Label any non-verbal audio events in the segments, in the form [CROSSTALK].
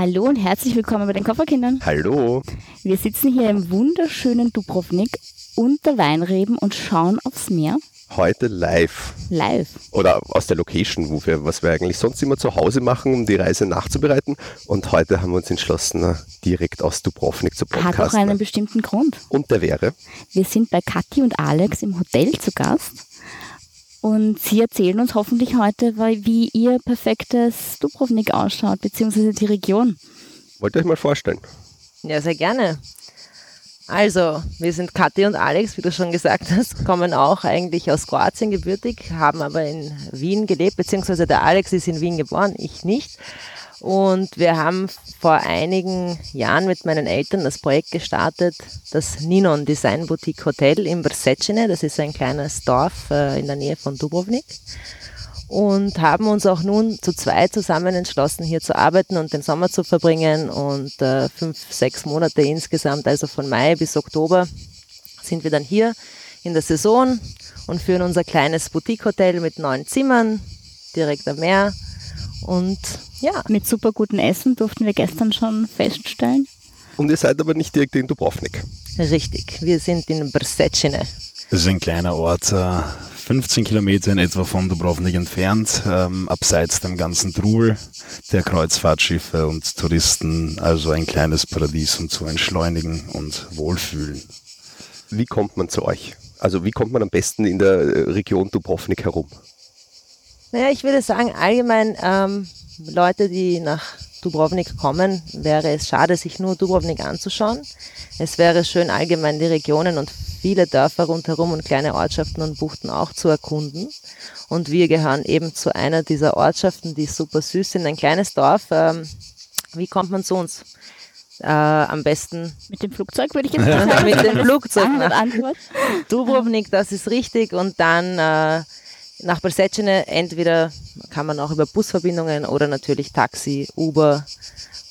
Hallo und herzlich willkommen bei den Kofferkindern. Hallo. Wir sitzen hier im wunderschönen Dubrovnik unter Weinreben und schauen aufs Meer. Heute live. Live. Oder aus der Location, wo wir, was wir eigentlich sonst immer zu Hause machen, um die Reise nachzubereiten. Und heute haben wir uns entschlossen, direkt aus Dubrovnik zu podcasten. Hat auch einen bestimmten Grund. Und der wäre? Wir sind bei Kathi und Alex im Hotel zu Gast. Und sie erzählen uns hoffentlich heute, wie ihr perfektes Dubrovnik ausschaut, beziehungsweise die Region. Wollt ihr euch mal vorstellen? Ja, sehr gerne. Also, wir sind Kathi und Alex, wie du schon gesagt hast, [LAUGHS] kommen auch eigentlich aus Kroatien gebürtig, haben aber in Wien gelebt, beziehungsweise der Alex ist in Wien geboren, ich nicht. Und wir haben vor einigen Jahren mit meinen Eltern das Projekt gestartet, das Ninon Design Boutique Hotel in Brsecine. Das ist ein kleines Dorf äh, in der Nähe von Dubrovnik. Und haben uns auch nun zu zweit zusammen entschlossen, hier zu arbeiten und den Sommer zu verbringen. Und äh, fünf, sechs Monate insgesamt, also von Mai bis Oktober, sind wir dann hier in der Saison und führen unser kleines Boutique-Hotel mit neun Zimmern direkt am Meer und ja. Mit super gutem Essen durften wir gestern schon feststellen. Und ihr seid aber nicht direkt in Dubrovnik. Richtig, wir sind in Brsecine. Das ist ein kleiner Ort, 15 äh, Kilometer in etwa von Dubrovnik entfernt, ähm, abseits dem ganzen Trubel der Kreuzfahrtschiffe und Touristen, also ein kleines Paradies, um zu entschleunigen und wohlfühlen. Wie kommt man zu euch? Also wie kommt man am besten in der äh, Region Dubrovnik herum? Naja, ich würde sagen, allgemein ähm, Leute, die nach Dubrovnik kommen, wäre es schade, sich nur Dubrovnik anzuschauen. Es wäre schön, allgemein die Regionen und viele Dörfer rundherum und kleine Ortschaften und Buchten auch zu erkunden. Und wir gehören eben zu einer dieser Ortschaften, die super süß sind, ein kleines Dorf. Ähm, wie kommt man zu uns? Äh, am besten mit dem Flugzeug würde ich jetzt sagen. mit dem Flugzeug nach Dubrovnik, das ist richtig. Und dann äh, nach Brsecine entweder kann man auch über Busverbindungen oder natürlich Taxi, Uber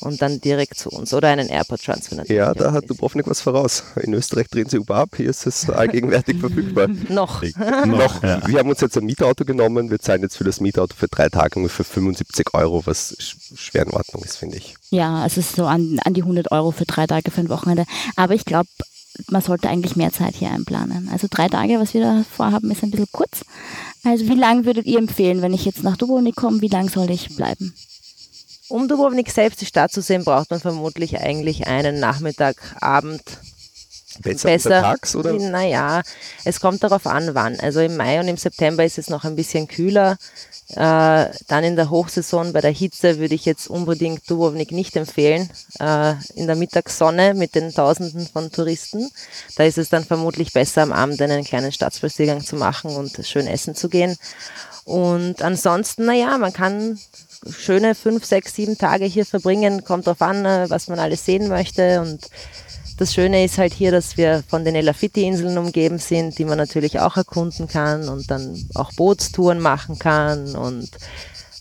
und dann direkt zu uns oder einen Airport Transfer natürlich. Ja, da hat Dubrovnik was voraus. In Österreich drehen sie Uber ab, hier ist es allgegenwärtig [LAUGHS] verfügbar. [LAUGHS] Noch. Noch. Ja. Wir haben uns jetzt ein Mietauto genommen, wir zahlen jetzt für das Mietauto für drei Tage ungefähr 75 Euro, was schwer in Ordnung ist, finde ich. Ja, es ist so an, an die 100 Euro für drei Tage für ein Wochenende. Aber ich glaube, man sollte eigentlich mehr Zeit hier einplanen. Also drei Tage, was wir da vorhaben, ist ein bisschen kurz. Also wie lange würdet ihr empfehlen, wenn ich jetzt nach Dubrovnik komme, wie lange soll ich bleiben? Um Dubrovnik selbst die Stadt zu sehen, braucht man vermutlich eigentlich einen Nachmittag, Abend. Besser, besser tags oder? Naja, es kommt darauf an, wann. Also im Mai und im September ist es noch ein bisschen kühler. Äh, dann in der Hochsaison bei der Hitze würde ich jetzt unbedingt Dubrovnik nicht empfehlen. Äh, in der Mittagssonne mit den Tausenden von Touristen. Da ist es dann vermutlich besser, am Abend einen kleinen Stadtspaziergang zu machen und schön essen zu gehen. Und ansonsten, naja, man kann schöne fünf, sechs, sieben Tage hier verbringen. Kommt drauf an, äh, was man alles sehen möchte und das Schöne ist halt hier, dass wir von den Elafiti-Inseln umgeben sind, die man natürlich auch erkunden kann und dann auch Bootstouren machen kann und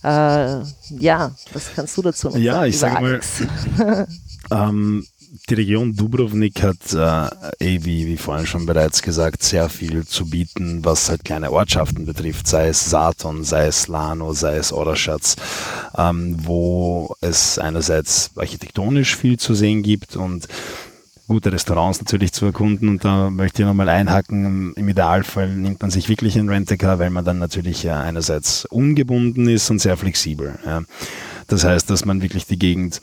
äh, ja, was kannst du dazu noch ja, sagen? Ja, ich sage mal, [LAUGHS] ähm, die Region Dubrovnik hat, äh, eh, wie, wie vorhin schon bereits gesagt, sehr viel zu bieten, was halt kleine Ortschaften betrifft, sei es Saturn, sei es Lano, sei es Oraschatz, ähm, wo es einerseits architektonisch viel zu sehen gibt und gute Restaurants natürlich zu erkunden und da möchte ich nochmal einhaken. Im Idealfall nimmt man sich wirklich ein Rent-A-Car, weil man dann natürlich ja einerseits ungebunden ist und sehr flexibel. Das heißt, dass man wirklich die Gegend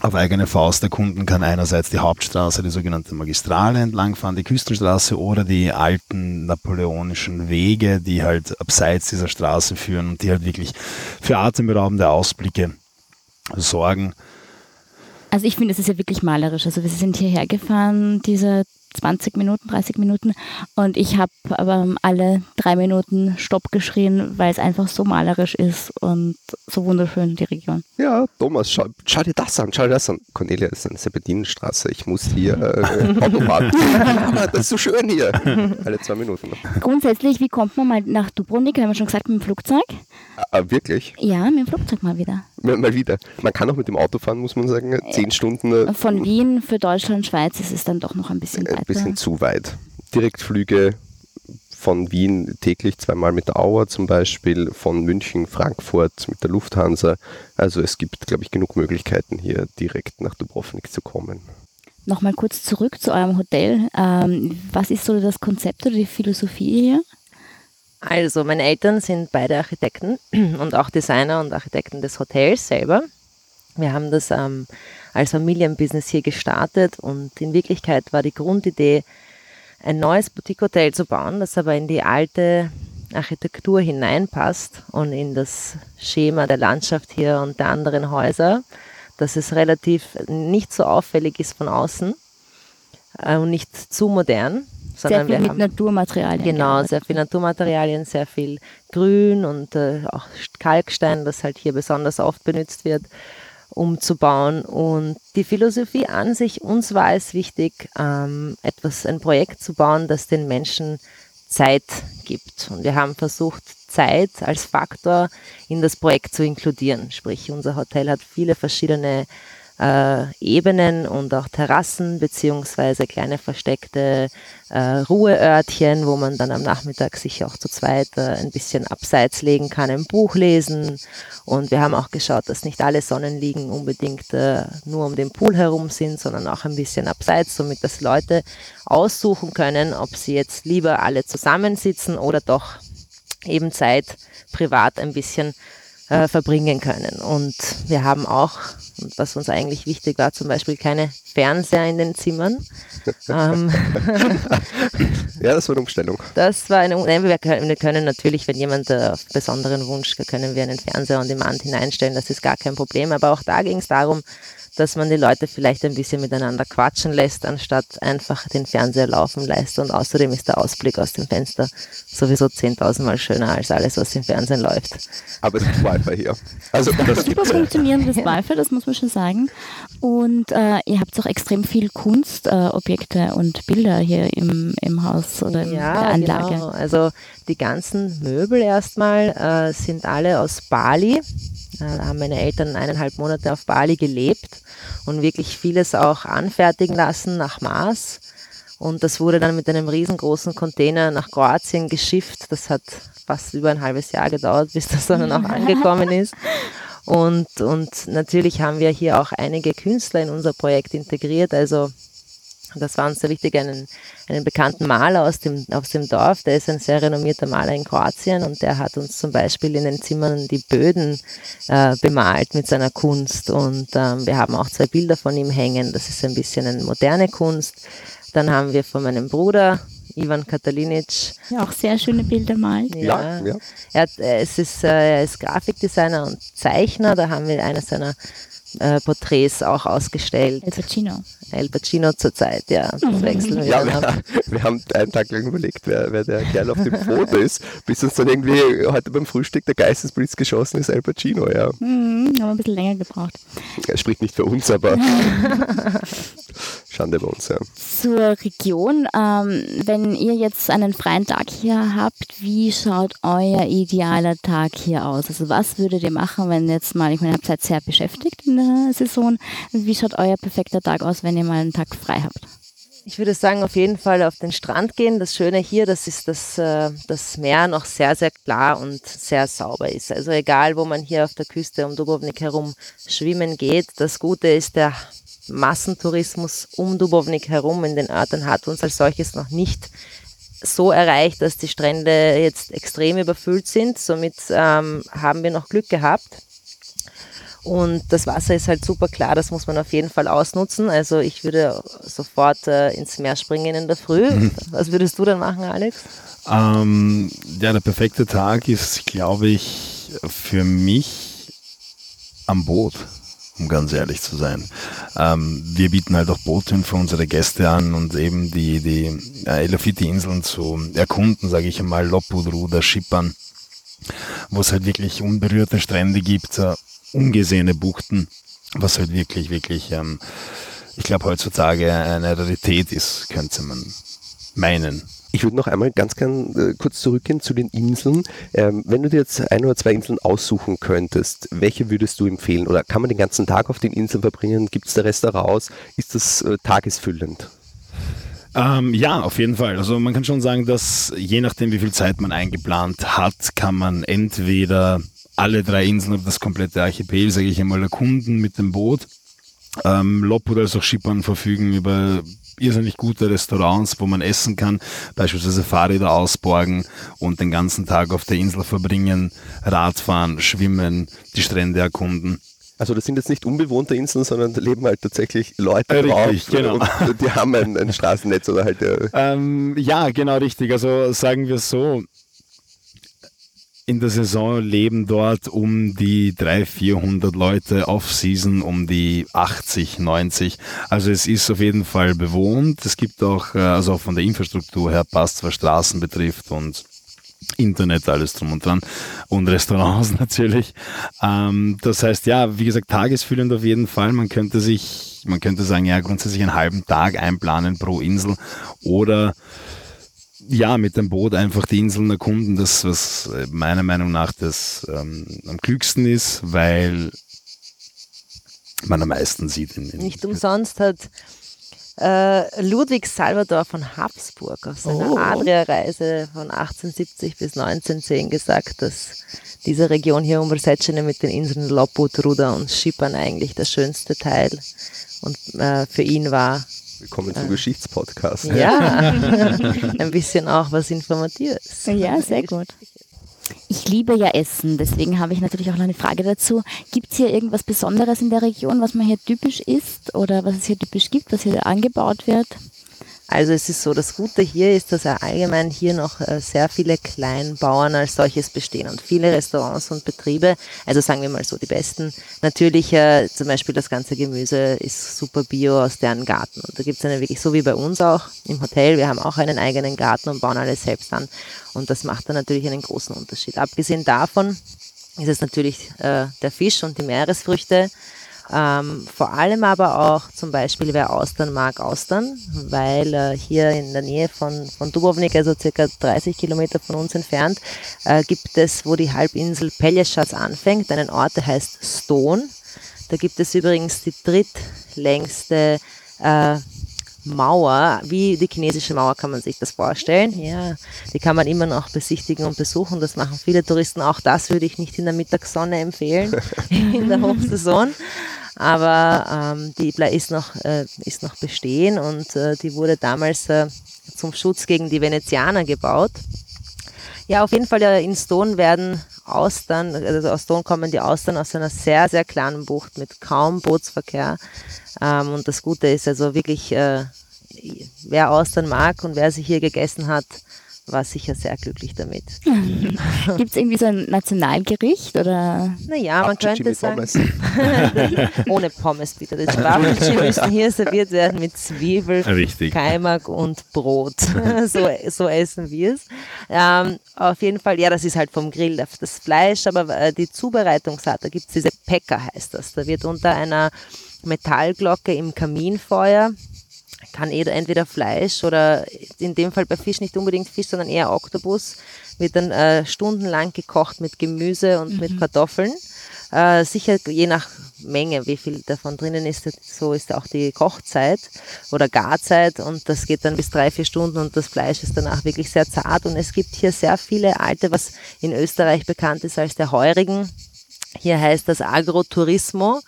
auf eigene Faust erkunden kann. Einerseits die Hauptstraße, die sogenannte Magistrale entlangfahren, die Küstenstraße oder die alten napoleonischen Wege, die halt abseits dieser Straße führen und die halt wirklich für atemberaubende Ausblicke sorgen. Also ich finde, es ist ja wirklich malerisch. Also wir sind hierher gefahren, diese 20 Minuten, 30 Minuten und ich habe aber alle drei Minuten Stopp geschrien, weil es einfach so malerisch ist und so wunderschön, die Region. Ja, Thomas, schau, schau dir das an, schau dir das an. Cornelia, ist eine Serpentinenstraße, ich muss hier äh, Autobahn. [LAUGHS] das ist so schön hier. Alle zwei Minuten. Grundsätzlich, wie kommt man mal nach Dubrovnik, haben wir schon gesagt, mit dem Flugzeug? Ah, wirklich? Ja, mit dem Flugzeug mal wieder. Mal, wieder. Man kann auch mit dem Auto fahren, muss man sagen. Zehn Stunden. Äh, Von Wien für Deutschland, Schweiz ist es dann doch noch ein bisschen weiter. Ein bisschen zu weit. Direktflüge von Wien täglich zweimal mit der Auer zum Beispiel, von München, Frankfurt mit der Lufthansa. Also es gibt, glaube ich, genug Möglichkeiten hier direkt nach Dubrovnik zu kommen. Nochmal kurz zurück zu eurem Hotel. Ähm, was ist so das Konzept oder die Philosophie hier? Also, meine Eltern sind beide Architekten [CLEARS THROAT] und auch Designer und Architekten des Hotels selber. Wir haben das ähm, als Familienbusiness hier gestartet und in Wirklichkeit war die Grundidee, ein neues Boutique-Hotel zu bauen, das aber in die alte Architektur hineinpasst und in das Schema der Landschaft hier und der anderen Häuser, dass es relativ nicht so auffällig ist von außen äh, und nicht zu modern. Sehr viel mit Naturmaterialien. Genau, sehr viel Naturmaterialien, sehr viel Grün und äh, auch Kalkstein, das halt hier besonders oft benutzt wird umzubauen. Und die Philosophie an sich, uns war es wichtig, ähm, etwas, ein Projekt zu bauen, das den Menschen Zeit gibt. Und wir haben versucht, Zeit als Faktor in das Projekt zu inkludieren. Sprich, unser Hotel hat viele verschiedene äh, Ebenen und auch Terrassen beziehungsweise kleine versteckte äh, Ruheörtchen, wo man dann am Nachmittag sich auch zu zweit äh, ein bisschen abseits legen kann, ein Buch lesen. Und wir haben auch geschaut, dass nicht alle Sonnenliegen unbedingt äh, nur um den Pool herum sind, sondern auch ein bisschen abseits, somit dass Leute aussuchen können, ob sie jetzt lieber alle zusammensitzen oder doch eben Zeit privat ein bisschen äh, verbringen können. Und wir haben auch was uns eigentlich wichtig war, zum Beispiel keine Fernseher in den Zimmern. [LAUGHS] ähm, [LAUGHS] ja, das war eine Umstellung. Das war eine Umstellung. Wir können, wir können natürlich, wenn jemand äh, auf besonderen Wunsch, können wir einen Fernseher on Demand hineinstellen, das ist gar kein Problem. Aber auch da ging es darum, dass man die Leute vielleicht ein bisschen miteinander quatschen lässt, anstatt einfach den Fernseher laufen lässt. Und außerdem ist der Ausblick aus dem Fenster sowieso 10.000 Mal schöner als alles, was im Fernsehen läuft. Aber es gibt Wi-Fi hier. Also das super funktionierendes Wi-Fi, das muss man schon sagen. Und äh, ihr habt auch extrem viel Kunstobjekte äh, und Bilder hier im, im Haus oder in ja, der Anlage. Genau. Also die ganzen Möbel erstmal äh, sind alle aus Bali. Da haben meine Eltern eineinhalb Monate auf Bali gelebt und wirklich vieles auch anfertigen lassen nach Maß. Und das wurde dann mit einem riesengroßen Container nach Kroatien geschifft. Das hat fast über ein halbes Jahr gedauert, bis das dann auch angekommen [LAUGHS] ist. Und, und natürlich haben wir hier auch einige Künstler in unser Projekt integriert. Also das war uns sehr wichtig, einen, einen bekannten Maler aus dem, aus dem Dorf, der ist ein sehr renommierter Maler in Kroatien und der hat uns zum Beispiel in den Zimmern die Böden äh, bemalt mit seiner Kunst und ähm, wir haben auch zwei Bilder von ihm hängen, das ist ein bisschen eine moderne Kunst. Dann haben wir von meinem Bruder Ivan Katalinic. Ja, auch sehr schöne Bilder malt. Ja, ja. Er, hat, es ist, äh, er ist Grafikdesigner und Zeichner. Da haben wir eine seiner äh, Porträts auch ausgestellt. El Pacino. El Pacino zurzeit, ja. [LAUGHS] Das wechseln wir. Ja, wir, wir, haben einen Tag lang überlegt, wer, wer der Kerl auf dem Foto ist, bis uns dann irgendwie heute beim Frühstück der Geistesblitz geschossen ist, El Pacino, ja. Mhm, haben ein bisschen länger gebraucht. Er spricht nicht für uns, aber [LAUGHS] Schande bei uns, ja. Zur Region, ähm, wenn ihr jetzt einen freien Tag hier habt, wie schaut euer idealer Tag hier aus? Also was würdet ihr machen, wenn jetzt mal, ich meine, ihr seid sehr beschäftigt in Saison, wie schaut euer perfekter Tag aus, wenn ihr mal einen Tag frei habt? Ich würde sagen, auf jeden Fall auf den Strand gehen. Das Schöne hier, das ist, dass äh, das Meer noch sehr, sehr klar und sehr sauber ist. Also egal, wo man hier auf der Küste um Dubrovnik herum schwimmen geht, das Gute ist, der Massentourismus um Dubrovnik herum in den Örtern hat uns als solches noch nicht so erreicht, dass die Strände jetzt extrem überfüllt sind. Somit ähm, haben wir noch Glück gehabt. Und das Wasser ist halt super klar, das muss man auf jeden Fall ausnutzen. Also ich würde sofort äh, ins Meer springen in der Früh. Mhm. Was würdest du dann machen, Alex? Ähm, ja, der perfekte Tag ist, glaube ich, für mich am Boot um ganz ehrlich zu sein. Ähm, wir bieten halt auch Boote für unsere Gäste an und eben die, die äh, Elafiti-Inseln zu erkunden, sage ich einmal, Lopudru, der Schippern, wo es halt wirklich unberührte Strände gibt, äh, ungesehene Buchten, was halt wirklich, wirklich, ähm, ich glaube, heutzutage eine Rarität ist, könnte man meinen. Ich würde noch einmal ganz gern äh, kurz zurückgehen zu den Inseln. Ähm, wenn du dir jetzt ein oder zwei Inseln aussuchen könntest, welche würdest du empfehlen? Oder kann man den ganzen Tag auf den Inseln verbringen? Gibt es da Restaurants? Ist das äh, tagesfüllend? Ähm, ja, auf jeden Fall. Also man kann schon sagen, dass je nachdem, wie viel Zeit man eingeplant hat, kann man entweder alle drei Inseln oder das komplette Archipel, sage ich einmal, erkunden mit dem Boot. Ähm, Lopud als auch Schippern verfügen über irrsinnig gute Restaurants, wo man essen kann, beispielsweise Fahrräder ausborgen und den ganzen Tag auf der Insel verbringen, Radfahren, schwimmen, die Strände erkunden. Also das sind jetzt nicht unbewohnte Inseln, sondern da leben halt tatsächlich Leute Äh, drauf richtig, genau. und die haben ein, ein Straßennetz oder halt äh, Ähm, ja, genau richtig. Also sagen wir so, in der Saison leben dort um die 300, 400 Leute, Off-Season um die 80, 90. Also es ist auf jeden Fall bewohnt. Es gibt auch, äh, also auch von der Infrastruktur her passt, was Straßen betrifft und Internet, alles drum und dran und Restaurants [LAUGHS] natürlich. Ähm, das heißt, ja, wie gesagt, tagesfüllend auf jeden Fall. Man könnte sich, man könnte sagen, ja, grundsätzlich einen halben Tag einplanen pro Insel oder ja, mit dem Boot einfach die Inseln erkunden, das, was äh, meiner Meinung nach das ähm, am klügsten ist, weil man am meisten sieht. In, in Nicht umsonst hat äh, Ludwig Salvador von Habsburg auf seiner Oh. Adria-Reise von 1870 bis 1910 gesagt, dass diese Region hier um Brzezinę mit den Inseln Lopud, Ruda und Schippern eigentlich der schönste Teil und äh, für ihn war Willkommen zum Geschichtspodcast. ja [LAUGHS] ein bisschen auch was Informatives. Ja, sehr gut. Ich liebe ja Essen, deswegen habe ich natürlich auch noch eine Frage dazu. Gibt es hier irgendwas Besonderes in der Region, was man hier typisch isst oder was es hier typisch gibt, was hier angebaut wird? Also es ist so, das Gute hier ist, dass allgemein hier noch äh, sehr viele Kleinbauern als solches bestehen und viele Restaurants und Betriebe, also sagen wir mal so, die besten. Natürlich äh, zum Beispiel das ganze Gemüse ist super bio aus deren Garten und da gibt es eine wirklich, so wie bei uns auch im Hotel, wir haben auch einen eigenen Garten und bauen alles selbst an und das macht dann natürlich einen großen Unterschied. Abgesehen davon ist es natürlich äh, der Fisch und die Meeresfrüchte, ähm, vor allem aber auch zum Beispiel, wer Austern mag, Austern, weil äh, hier in der Nähe von, von Dubrovnik, also circa 30 Kilometer von uns entfernt, äh, gibt es, wo die Halbinsel Pelješac anfängt, einen Ort, der heißt Stone. Da gibt es übrigens die drittlängste äh, Mauer, wie die chinesische Mauer kann man sich das vorstellen. Ja, die kann man immer noch besichtigen und besuchen. Das machen viele Touristen. Auch das würde ich nicht in der Mittagssonne empfehlen, [LAUGHS] in der Hochsaison. Aber ähm, die ble- ist noch, äh, ist noch bestehen und äh, die wurde damals äh, zum Schutz gegen die Venezianer gebaut. Ja, auf jeden Fall äh, in Stone werden Austern, also aus Stone kommen die Austern aus einer sehr, sehr kleinen Bucht mit kaum Bootsverkehr. Ähm, und das Gute ist also wirklich, äh, wer Austern mag und wer sie hier gegessen hat, war sicher sehr glücklich damit. [LAUGHS] Gibt es irgendwie so ein Nationalgericht oder? Naja, man könnte sagen, Pommes. [LAUGHS] ohne Pommes bitte. Das Waffelchen müssen hier serviert werden mit Zwiebel, Richtig. Kaimak und Brot. [LAUGHS] so, so essen wir es. Ähm, auf jeden Fall, ja, das ist halt vom Grill das- das Fleisch, aber äh, die Zubereitungsart, da gibt es diese Pekka heißt das. Da wird unter einer Metallglocke im Kaminfeuer kann eh entweder Fleisch oder in dem Fall bei Fisch nicht unbedingt Fisch, sondern eher Oktopus, wird dann äh, stundenlang gekocht mit Gemüse und mit Kartoffeln. Äh, sicher je nach Menge, wie viel davon drinnen ist, so ist auch die Kochzeit oder Garzeit und das geht dann bis drei, vier Stunden und das Fleisch ist danach wirklich sehr zart und es gibt hier sehr viele alte, was in Österreich bekannt ist als der Heurigen. Hier heißt das Agrotourismo.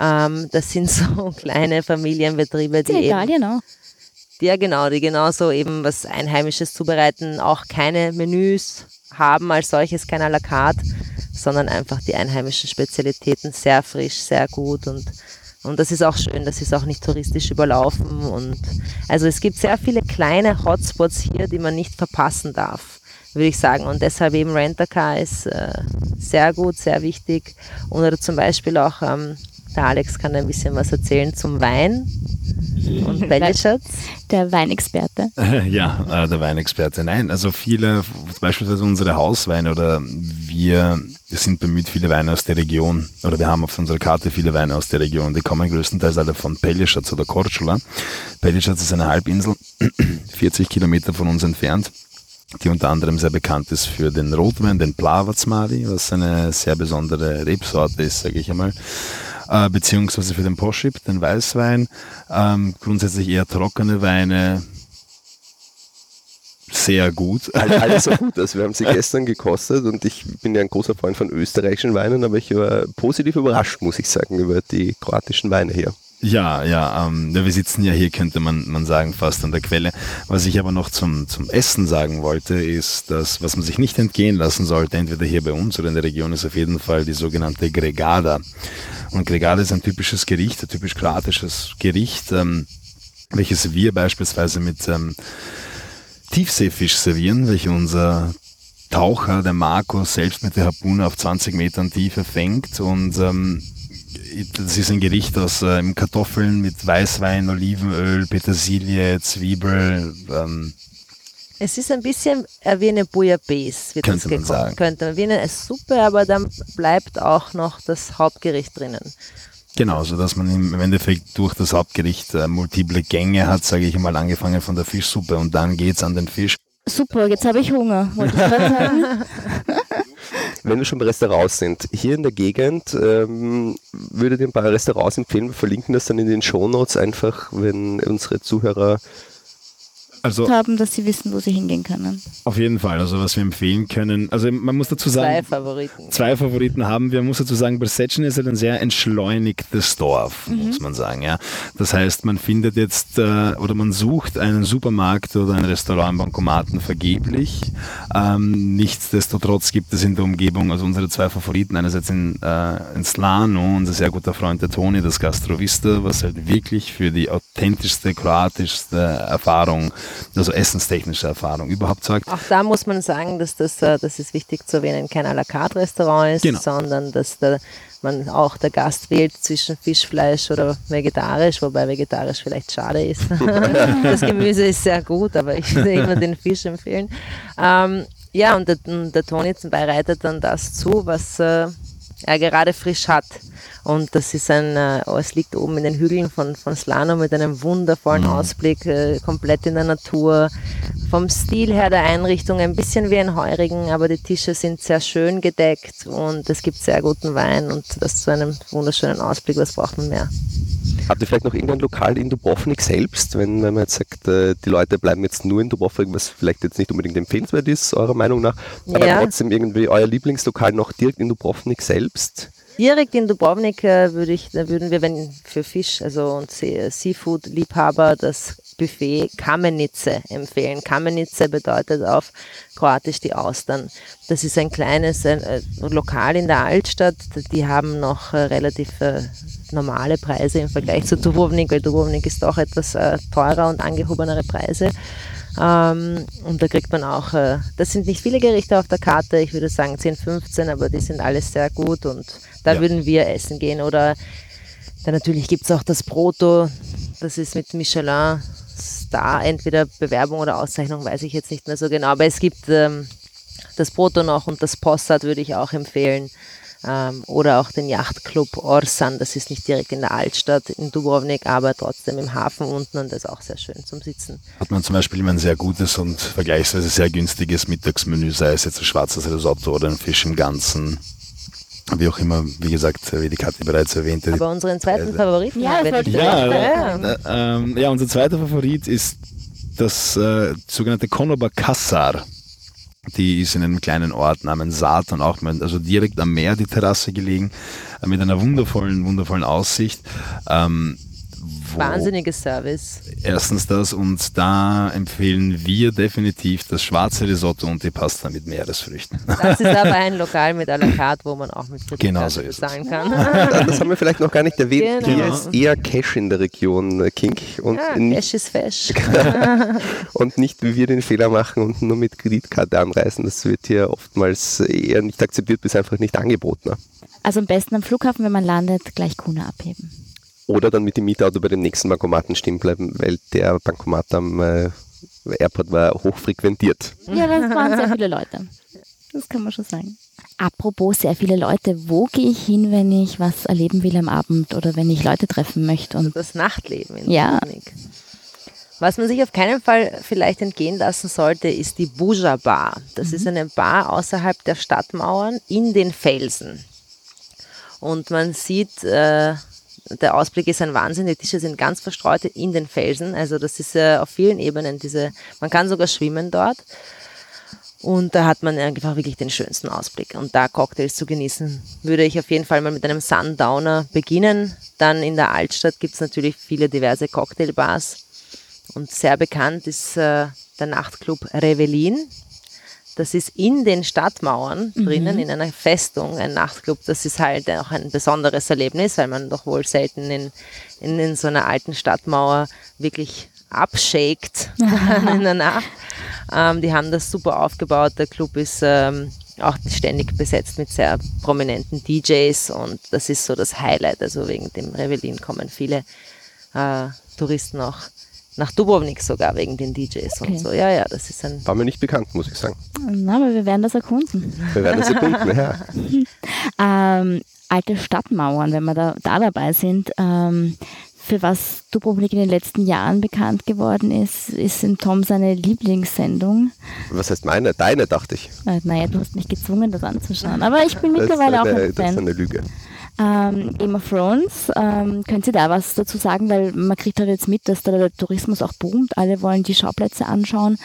Ähm, das sind so [LAUGHS] kleine Familienbetriebe, die Sehr eben auch. ja, genau, die genauso eben was Einheimisches zubereiten, auch keine Menüs haben als solches, kein à la carte, sondern einfach die einheimischen Spezialitäten sehr frisch, sehr gut und und das ist auch schön, das ist auch nicht touristisch überlaufen und also es gibt sehr viele kleine Hotspots hier, die man nicht verpassen darf, würde ich sagen und deshalb eben Rent-A-Car ist äh, sehr gut, sehr wichtig und oder zum Beispiel auch ähm, der Alex kann ein bisschen was erzählen zum Wein und [LAUGHS] Bellischatz. Der Weinexperte. [LAUGHS] Ja, äh, der Weinexperte. Nein, also viele, beispielsweise unsere Hausweine oder wir sind bemüht, viele Weine aus der Region, oder wir haben auf unserer Karte viele Weine aus der Region, die kommen größtenteils alle von Pelješac oder Korčula. Pelješac ist eine Halbinsel, [CLEARS THROAT] 40 Kilometer von uns entfernt, die unter anderem sehr bekannt ist für den Rotwein, den Plavacmadi, was eine sehr besondere Rebsorte ist, sage ich einmal äh, beziehungsweise für den Poschip, den Weißwein. Ähm, grundsätzlich eher trockene Weine, sehr gut. [LAUGHS] Alles so gut. Also wir haben sie gestern gekostet und ich bin ja ein großer Freund von österreichischen Weinen, aber ich war positiv überrascht, muss ich sagen, über die kroatischen Weine hier. Ja, ja, ähm, wir sitzen ja hier, könnte man, man sagen, fast an der Quelle. Was ich aber noch zum, zum Essen sagen wollte, ist, dass, was man sich nicht entgehen lassen sollte, entweder hier bei uns oder in der Region, ist auf jeden Fall die sogenannte Gregada. Und Gregada ist ein typisches Gericht, ein typisch kroatisches Gericht, ähm, welches wir beispielsweise mit ähm, Tiefseefisch servieren, welche unser Taucher, der Marco, selbst mit der Harpune auf 20 Metern Tiefe fängt und ähm, das ist ein Gericht aus ähm, Kartoffeln mit Weißwein, Olivenöl, Petersilie, Zwiebel. Ähm, es ist ein bisschen äh, wie eine Bouillabaisse, wird Könnte das man gekocht. sagen. Könnte man wie eine Suppe, aber dann bleibt auch noch das Hauptgericht drinnen. genau, so dass man im Endeffekt durch das Hauptgericht äh, multiple Gänge hat, sage ich mal, angefangen von der Fischsuppe und dann geht's an den Fisch. Super, jetzt habe ich Hunger. [LAUGHS] Wollte ich gerade sagen. Wenn wir schon bei Restaurants sind, hier in der Gegend ähm, würdet ihr ein paar Restaurants empfehlen? Wir verlinken das dann in den Shownotes einfach, wenn unsere Zuhörer Also haben, dass sie wissen, wo sie hingehen können. auf jeden Fall, also was wir empfehlen können. Also man muss dazu Zwei sagen, Favoriten. zwei Favoriten haben wir. Man muss dazu sagen, Perception ist halt ein sehr entschleunigtes Dorf, muss man sagen. Ja, das heißt, man findet jetzt äh, oder man sucht einen Supermarkt oder ein Restaurant im Bankomaten vergeblich. Ähm, nichtsdestotrotz gibt es in der Umgebung also unsere zwei Favoriten einerseits in, äh, in Slano, unser sehr guter Freund der Toni, das Gastrovista, was halt wirklich für die authentischste kroatischste Erfahrung, also essenstechnische Erfahrung überhaupt sorgt. Auch da muss man sagen, dass das, äh, das ist wichtig zu erwähnen, kein à la carte Restaurant ist, Genau. sondern dass der, man auch der Gast wählt zwischen Fischfleisch oder vegetarisch, wobei vegetarisch vielleicht schade ist. [LAUGHS] das Gemüse ist sehr gut, aber ich würde immer den Fisch empfehlen. Ähm, ja, und der, der Toni bereitet dann das zu, was äh, er gerade frisch hat. Und das ist ein, äh, es liegt oben in den Hügeln von, von Slano mit einem wundervollen Ausblick, äh, komplett in der Natur. Vom Stil her der Einrichtung ein bisschen wie ein Heurigen, aber die Tische sind sehr schön gedeckt und es gibt sehr guten Wein und das zu einem wunderschönen Ausblick. Was braucht man mehr? Habt ihr vielleicht noch irgendein Lokal in Dubrovnik selbst, wenn, wenn man jetzt sagt, äh, die Leute bleiben jetzt nur in Dubrovnik, was vielleicht jetzt nicht unbedingt empfehlenswert ist, eurer Meinung nach, aber Ja. trotzdem irgendwie euer Lieblingslokal noch direkt in Dubrovnik selbst? Direkt in Dubrovnik äh, würde ich, würden wir, wenn für Fisch, also und See- Seafood-Liebhaber, das Buffet Kamenice empfehlen. Kamenice bedeutet auf Kroatisch die Austern. Das ist ein kleines ein, äh, Lokal in der Altstadt. Die haben noch äh, relativ äh, normale Preise im Vergleich zu Dubrovnik, weil Dubrovnik ist doch etwas äh, teurer und angehobenere Preise. Ähm, und da kriegt man auch, äh, das sind nicht viele Gerichte auf der Karte, ich würde sagen 10, 15, aber die sind alles sehr gut und da Ja. würden wir essen gehen. Oder dann natürlich gibt es auch das Proto, das ist mit Michelin Star, entweder Bewerbung oder Auszeichnung, weiß ich jetzt nicht mehr so genau, aber es gibt ähm, das Proto noch und das Possad würde ich auch empfehlen. Ähm, oder auch den Yachtclub Orsan, das ist nicht direkt in der Altstadt in Dubrovnik, aber trotzdem im Hafen unten und das ist auch sehr schön zum Sitzen. hat man zum Beispiel immer ein sehr gutes und vergleichsweise sehr günstiges Mittagsmenü, sei es jetzt ein schwarzes Risotto oder ein Fisch im Ganzen. Wie auch immer, wie gesagt, wie die Kathi bereits erwähnte. Aber unseren zweiten Favoriten Ja, sagen. ja. Äh, ähm, ja, unser zweiter Favorit ist das äh, sogenannte Konoba Kassar. Die ist in einem kleinen Ort namens Satan, auch mit, also direkt am Meer die Terrasse gelegen, äh, mit einer wundervollen, wundervollen Aussicht. Ähm, Wahnsinniges Service. Erstens das und da empfehlen wir definitiv das schwarze Risotto und die Pasta mit Meeresfrüchten. Das ist aber ein [LAUGHS] Lokal mit à la carte, wo man auch mit Kreditkarte Genau so bezahlen kann. Das haben wir vielleicht noch gar nicht erwähnt. Genau. Hier ist eher Cash in der Region, Kink, und, Ja, nicht, Cash ist fesch. [LAUGHS] und nicht wie wir den Fehler machen und nur mit Kreditkarte anreisen. Das wird hier oftmals eher nicht akzeptiert, bis einfach nicht angeboten. Also am besten am Flughafen, wenn man landet, gleich Kuna abheben. Oder dann mit dem Mietauto bei dem nächsten Bankomaten stehen bleiben, weil der Bankomat am äh, Airport war hochfrequentiert. Ja, das [LAUGHS] waren sehr viele Leute. Das kann man schon sagen. Apropos sehr viele Leute, wo gehe ich hin, wenn ich was erleben will am Abend oder wenn ich Leute treffen möchte? Und Das Nachtleben in Ja. Dubrovnik. Was man sich auf keinen Fall vielleicht entgehen lassen sollte, ist die Buja Bar. Das ist eine Bar außerhalb der Stadtmauern in den Felsen. Und man sieht, äh, der Ausblick ist ein Wahnsinn. Die Tische sind ganz verstreut in den Felsen. Also das ist äh, auf vielen Ebenen diese, man kann sogar schwimmen dort. Und da hat man einfach wirklich den schönsten Ausblick. Und da Cocktails zu genießen, würde ich auf jeden Fall mal mit einem Sundowner beginnen. Dann in der Altstadt gibt es natürlich viele diverse Cocktailbars. Und sehr bekannt ist äh, der Nachtclub Revelin. Das ist in den Stadtmauern mhm. drinnen, in einer Festung, ein Nachtclub. Das ist halt auch ein besonderes Erlebnis, weil man doch wohl selten in, in, in so einer alten Stadtmauer wirklich abshakt [LAUGHS] in der Nacht. Ähm, die haben das super aufgebaut. Der Club ist ähm, auch ständig besetzt mit sehr prominenten DJs und das ist so das Highlight. Also wegen dem Revelin kommen viele äh, Touristen auch nach Dubrovnik sogar wegen den DJs okay. und so. Ja, ja, das ist ein. War mir nicht bekannt, muss ich sagen. Na, aber wir werden das erkunden. Wir werden das erkunden, ja. [LAUGHS] ähm, alte Stadtmauern, wenn wir da, da dabei sind. Ähm, für was Dubrovnik in den letzten Jahren bekannt geworden ist, ist in Tom seine Lieblingssendung. Was heißt meine? Deine, dachte ich. Äh, naja, du hast mich gezwungen, das anzuschauen. Aber ich bin mittlerweile eine, auch ein Fan. Das ist eine Lüge. Ähm, Game of Thrones, ähm, können Sie da was dazu sagen? Weil man kriegt halt jetzt mit, dass da der Tourismus auch boomt. Alle wollen die Schauplätze anschauen.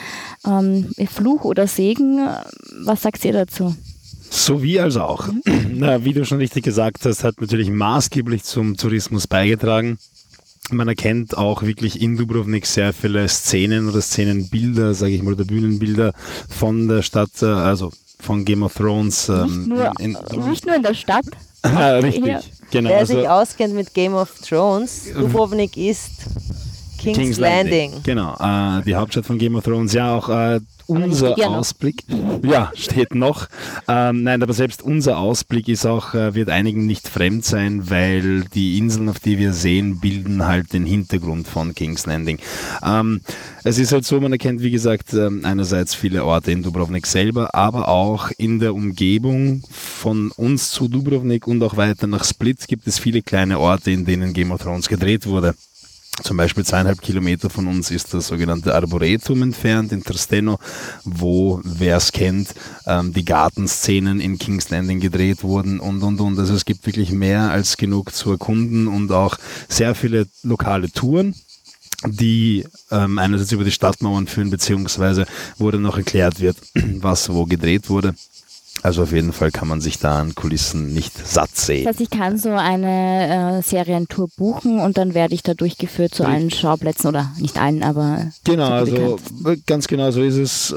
Ähm, Fluch oder Segen, was sagt ihr dazu? Sowie als auch. Mhm. [CLEARS THROAT] Na, wie du schon richtig gesagt hast, hat natürlich maßgeblich zum Tourismus beigetragen man erkennt auch wirklich in Dubrovnik sehr viele Szenen oder Szenenbilder, sage ich mal, oder Bühnenbilder von der Stadt, äh, also von Game of Thrones. Ähm, nicht, nur, in, nicht nur in der Stadt. Ah, richtig, Hier. genau. Wer also, sich auskennt mit Game of Thrones, Dubrovnik ist King's, King's Landing. Landing. Genau, äh, die Hauptstadt von Game of Thrones. Ja, auch äh, unser Ausblick. Ja, steht noch. Ähm, nein, aber selbst unser Ausblick ist auch, äh, wird einigen nicht fremd sein, weil die Inseln, auf die wir sehen, bilden halt den Hintergrund von King's Landing. Ähm, es ist halt so, man erkennt, wie gesagt, äh, einerseits viele Orte in Dubrovnik selber, aber auch in der Umgebung von uns zu Dubrovnik und auch weiter nach Split gibt es viele kleine Orte, in denen Game of Thrones gedreht wurde. Zum Beispiel zweieinhalb Kilometer von uns ist das sogenannte Arboretum entfernt in Trasteno, wo, wer es kennt, ähm, die Gartenszenen in King's Landing gedreht wurden und, und, und. Also es gibt wirklich mehr als genug zu erkunden und auch sehr viele lokale Touren die ähm, einerseits über die Stadtmauern führen, beziehungsweise wo dann noch erklärt wird, [CLEARS THROAT] was wo gedreht wurde. Also auf jeden Fall kann man sich da an Kulissen nicht satt sehen. Das heißt, ich kann so eine äh, Serientour buchen und dann werde ich da durchgeführt zu allen Schauplätzen oder nicht allen, aber. Genau, also ganz genau so ist es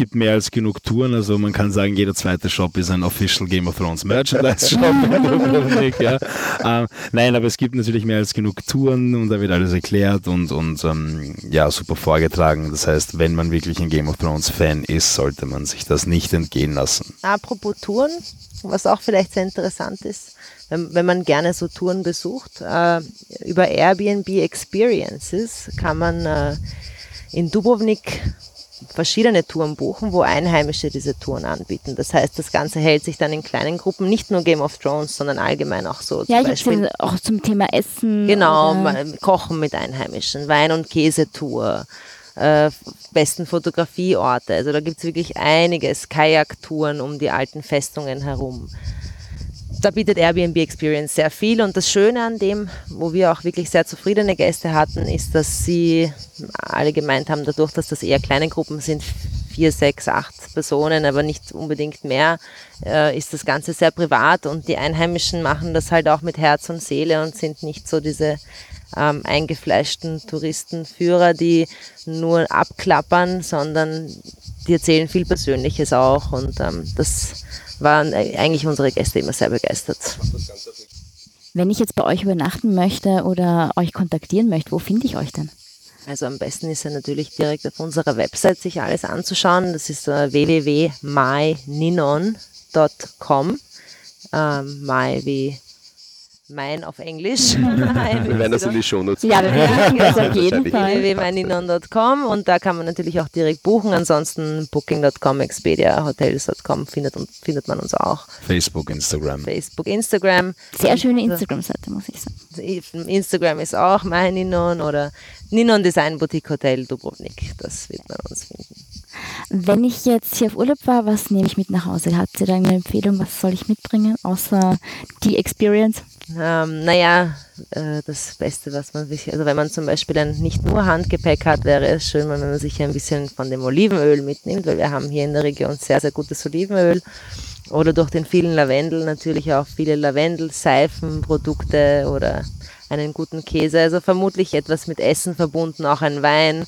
gibt mehr als genug Touren. Also man kann sagen, jeder zweite Shop ist ein Official Game of Thrones Merchandise Shop. [LAUGHS] [LAUGHS] ja. ähm, nein, aber es gibt natürlich mehr als genug Touren und da wird alles erklärt und, und ähm, ja, super vorgetragen. Das heißt, wenn man wirklich ein Game of Thrones Fan ist, sollte man sich das nicht entgehen lassen. Apropos Touren, was auch vielleicht sehr interessant ist, wenn, wenn man gerne so Touren besucht, äh, über Airbnb Experiences kann man äh, in Dubrovnik verschiedene Touren buchen, wo Einheimische diese Touren anbieten. Das heißt, das Ganze hält sich dann in kleinen Gruppen, nicht nur Game of Thrones, sondern allgemein auch so. Ja, ich habe auch zum Thema Essen. Genau, Kochen mit Einheimischen, Wein- und Käsetour, äh, besten Fotografieorte. Also da gibt es wirklich einiges, Kajaktouren um die alten Festungen herum da bietet Airbnb Experience sehr viel und das Schöne an dem, wo wir auch wirklich sehr zufriedene Gäste hatten, ist, dass sie alle gemeint haben, dadurch, dass das eher kleine Gruppen sind, vier, sechs, acht Personen, aber nicht unbedingt mehr, äh, ist das Ganze sehr privat und die Einheimischen machen das halt auch mit Herz und Seele und sind nicht so diese ähm, eingefleischten Touristenführer, die nur abklappern, sondern die erzählen viel Persönliches auch und ähm, das waren eigentlich unsere Gäste immer sehr begeistert. Wenn ich jetzt bei euch übernachten möchte oder euch kontaktieren möchte, wo finde ich euch denn? Also am besten ist ja natürlich direkt auf unserer Website sich alles anzuschauen. Das ist uh, www.myninon.com. Ähm, my wie mein auf Englisch. [LAUGHS] wir werden das in die Shownotes Ja, wir werden das auf jeden Fall. www.meininon.com und da kann man natürlich auch direkt buchen. Ansonsten booking.com, Expedia, hotels.com findet, findet man uns auch. Facebook, Instagram. Facebook, Instagram. Sehr schöne Instagram-Seite, muss ich sagen. Instagram ist auch mein Ninon oder Ninon Design Boutique Hotel Dubrovnik. Das wird man uns finden. Wenn ich jetzt hier auf Urlaub war, was nehme ich mit nach Hause? Habt ihr da eine Empfehlung, was soll ich mitbringen, außer die Experience? Ähm, naja, äh, das Beste, was man sich, also wenn man zum Beispiel ein nicht nur Handgepäck hat, wäre es schön, wenn man sich ein bisschen von dem Olivenöl mitnimmt, weil wir haben hier in der Region sehr, sehr gutes Olivenöl. Oder durch den vielen Lavendel natürlich auch viele Lavendel-Seifenprodukte oder einen guten Käse. Also vermutlich etwas mit Essen verbunden, auch ein Wein.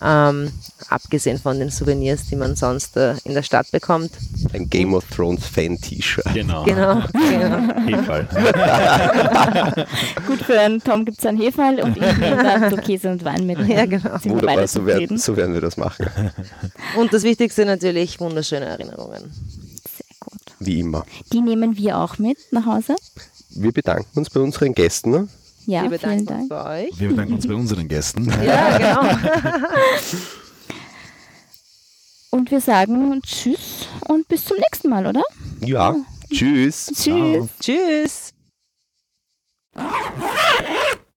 Ähm, abgesehen von den Souvenirs, die man sonst äh, in der Stadt bekommt. Ein Game of Thrones Fan-T-Shirt. Genau. Genau, [LAUGHS] genau. Hefall. [LAUGHS] Gut, für einen Tom gibt es einen Hefall und ich nehme dann so Käse und Wein mit. Ja, genau. Wunderbar, so werden, so werden wir das machen. [LAUGHS] Und das Wichtigste natürlich wunderschöne Erinnerungen. Sehr gut. Wie immer. Die nehmen wir auch mit nach Hause. Wir bedanken uns bei unseren Gästen. Ja, Wir vielen bedanken uns Dank. bei euch. Wir bedanken uns bei unseren Gästen. [LAUGHS] Ja, genau. [LAUGHS] Und wir sagen Tschüss und bis zum nächsten Mal, oder? Ja. Tschüss. Tschüss. Tschüss.